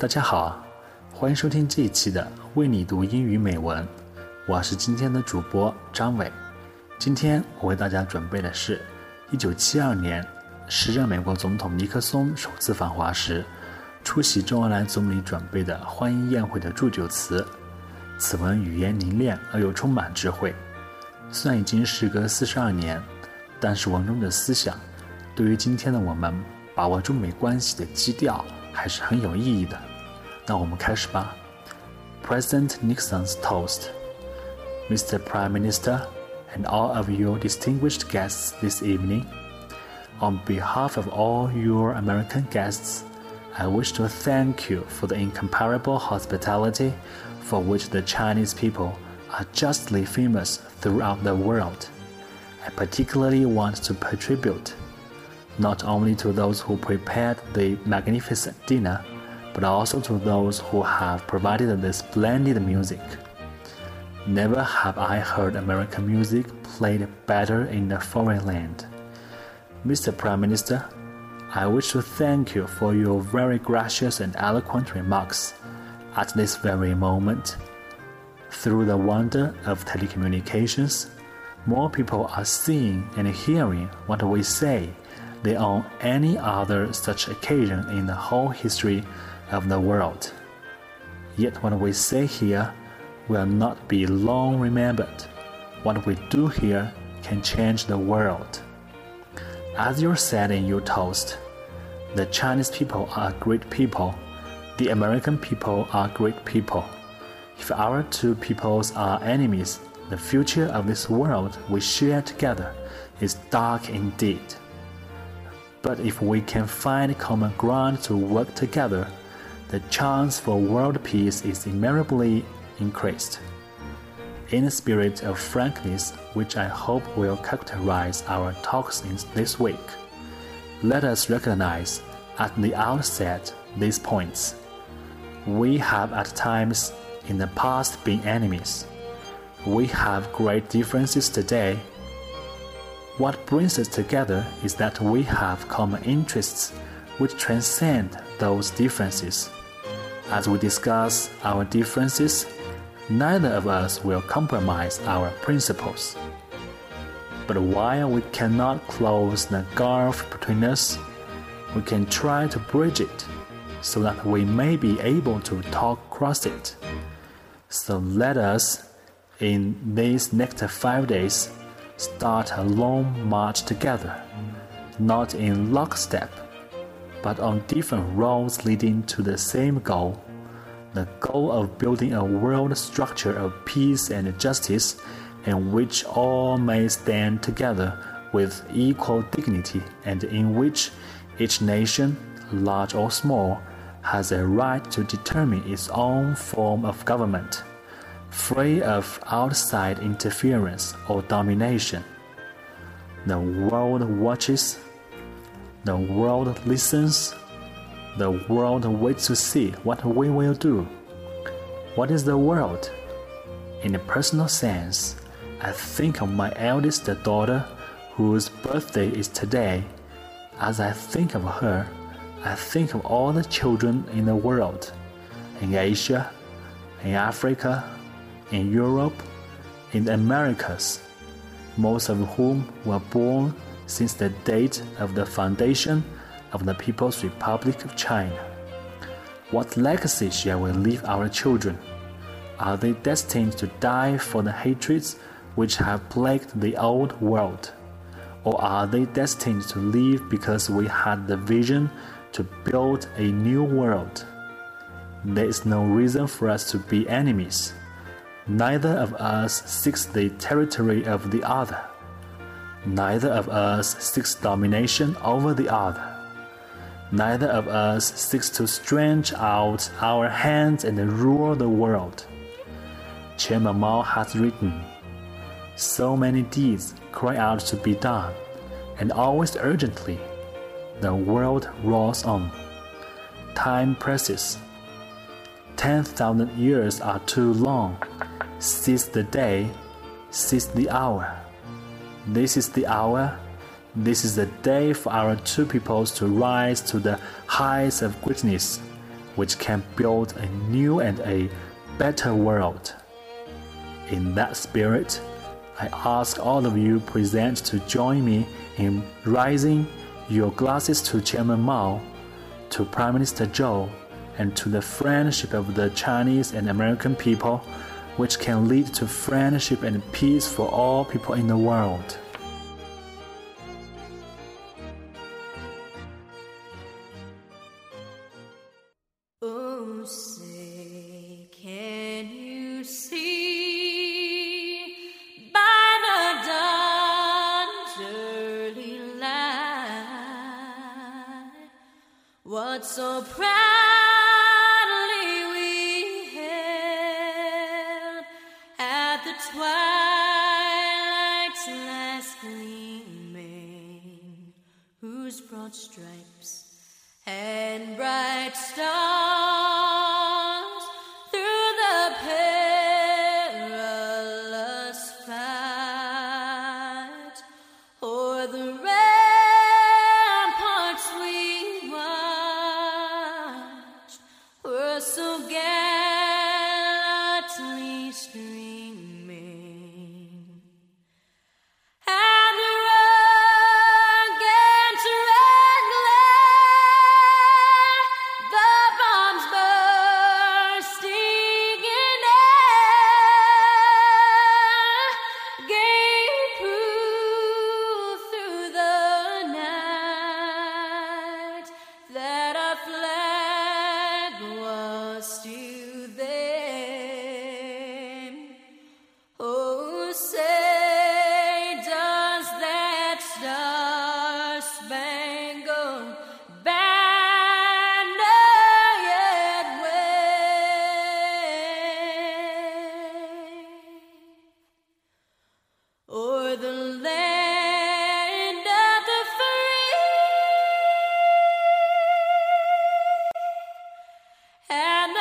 大家好，欢迎收听这一期的为你读英语美文，我是今天的主播张伟。今天我为大家准备的是1972年时任美国总统尼克松首次访华时出席周恩来总理准备的欢迎宴会的祝酒词。此文语言凝练而又充满智慧，虽然已经时隔四十二年，但是文中的思想对于今天的我们把握中美关系的基调还是很有意义的。那我们开始吧。President Nixon's toast, Mr. Prime Minister, and all of your distinguished guests this evening. On behalf of all your American guests, I wish to thank you for the incomparable hospitality for which the Chinese people are justly famous throughout the world. I particularly want to pay tribute not only to those who prepared the magnificent dinner, but also to those who have provided the splendid music. Never have I heard American music played better in a foreign land. Mr. Prime Minister, I wish to thank you for your very gracious and eloquent remarks at this very moment. Through the wonder of telecommunications, more people are seeing and hearing what we say than on any other such occasion in the whole history of the world. Yet what we say here will not be long remembered. What we do here can change the world. As you said in your toast, the Chinese people are great people, the American people are great people. If our two peoples are enemies, the future of this world we share together is dark indeed. But if we can find common ground to work together, the chance for world peace is immeasurably increased. In the spirit of frankness, which I hope will characterize our talks this week, let us recognize at the outset these points. We have at times in the past been enemies. We have great differences today. What brings us together is that we have common interests which transcend those differences. As we discuss our differences, neither of us will compromise our principles. But while we cannot close the gulf between us, we can try to bridge it so that we may be able to talk across it. So let us, in these next five days, start a long march together, not in lockstep but on different roads leading to the same goal the goal of building a world structure of peace and justice in which all may stand together with equal dignity and in which each nation, large or small, has a right to determine its own form of government, free of outside interference or domination. The world watches the world listens. The world waits to see what we will do. What is the world? In a personal sense, I think of my eldest daughter, whose birthday is today. As I think of her, I think of all the children in the world, in Asia, in Africa, in Europe, in the Americas, most of whom were born since the date of the foundation of the People's Republic of China. What legacy shall we leave our children? Are they destined to die for the hatreds which have plagued the old world? Or are they destined to live because we had the vision to build a new world? There is no reason for us to be enemies. Neither of us seeks the territory of the other. Neither of us seeks domination over the other. Neither of us seeks to stretch out our hands and rule the world. Chairman Mao has written, So many deeds cry out to be done, and always urgently. The world rolls on. Time presses. Ten thousand years are too long. Seize the day, seize the hour. This is the hour. This is the day for our two peoples to rise to the heights of greatness, which can build a new and a better world. In that spirit, I ask all of you present to join me in raising your glasses to Chairman Mao, to Prime Minister Zhou, and to the friendship of the Chinese and American people, which can lead to friendship and peace for all people in the world. Oh, say, can you see by the dawn's early light what so proudly at the twilight's last gleaming, whose broad stripes and bright stars. And